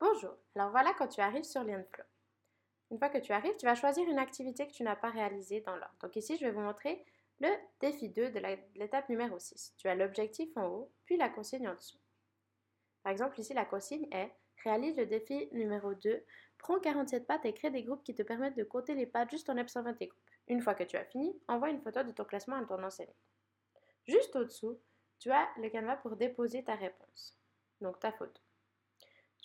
Bonjour, alors voilà quand tu arrives sur LearnFlow. Une fois que tu arrives, tu vas choisir une activité que tu n'as pas réalisée dans l'ordre. Donc ici, je vais vous montrer le défi 2 de l'étape numéro 6. Tu as l'objectif en haut, puis la consigne en dessous. Par exemple, ici, la consigne est Réalise le défi numéro 2, prends 47 pattes et crée des groupes qui te permettent de compter les pattes juste en observant tes groupes. Une fois que tu as fini, envoie une photo de ton classement à ton enseignant. Juste au-dessous, tu as le canevas pour déposer ta réponse, donc ta photo.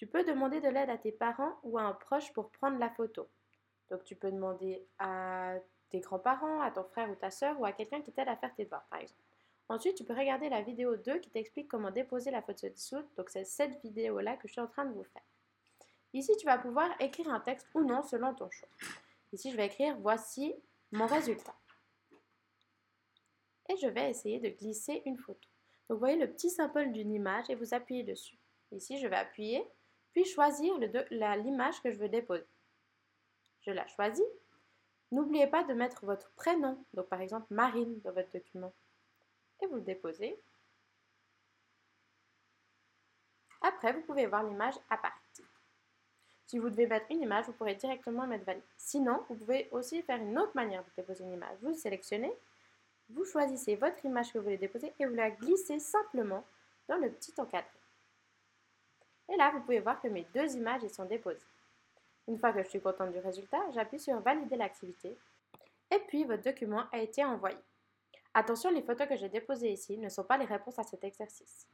Tu peux demander de l'aide à tes parents ou à un proche pour prendre la photo. Donc tu peux demander à tes grands-parents, à ton frère ou ta soeur ou à quelqu'un qui t'aide à faire tes devoirs par exemple. Ensuite, tu peux regarder la vidéo 2 qui t'explique comment déposer la photo dessous. Donc c'est cette vidéo-là que je suis en train de vous faire. Ici, tu vas pouvoir écrire un texte ou non selon ton choix. Ici, je vais écrire voici mon résultat. Et je vais essayer de glisser une photo. Donc vous voyez le petit symbole d'une image et vous appuyez dessus. Ici, je vais appuyer puis choisir l'image que je veux déposer. Je la choisis. N'oubliez pas de mettre votre prénom, donc par exemple Marine, dans votre document. Et vous le déposez. Après, vous pouvez voir l'image apparaître. Si vous devez mettre une image, vous pourrez directement mettre valide. Sinon, vous pouvez aussi faire une autre manière de déposer une image. Vous sélectionnez, vous choisissez votre image que vous voulez déposer et vous la glissez simplement dans le petit encadré. Et là, vous pouvez voir que mes deux images y sont déposées. Une fois que je suis contente du résultat, j'appuie sur Valider l'activité et puis votre document a été envoyé. Attention, les photos que j'ai déposées ici ne sont pas les réponses à cet exercice.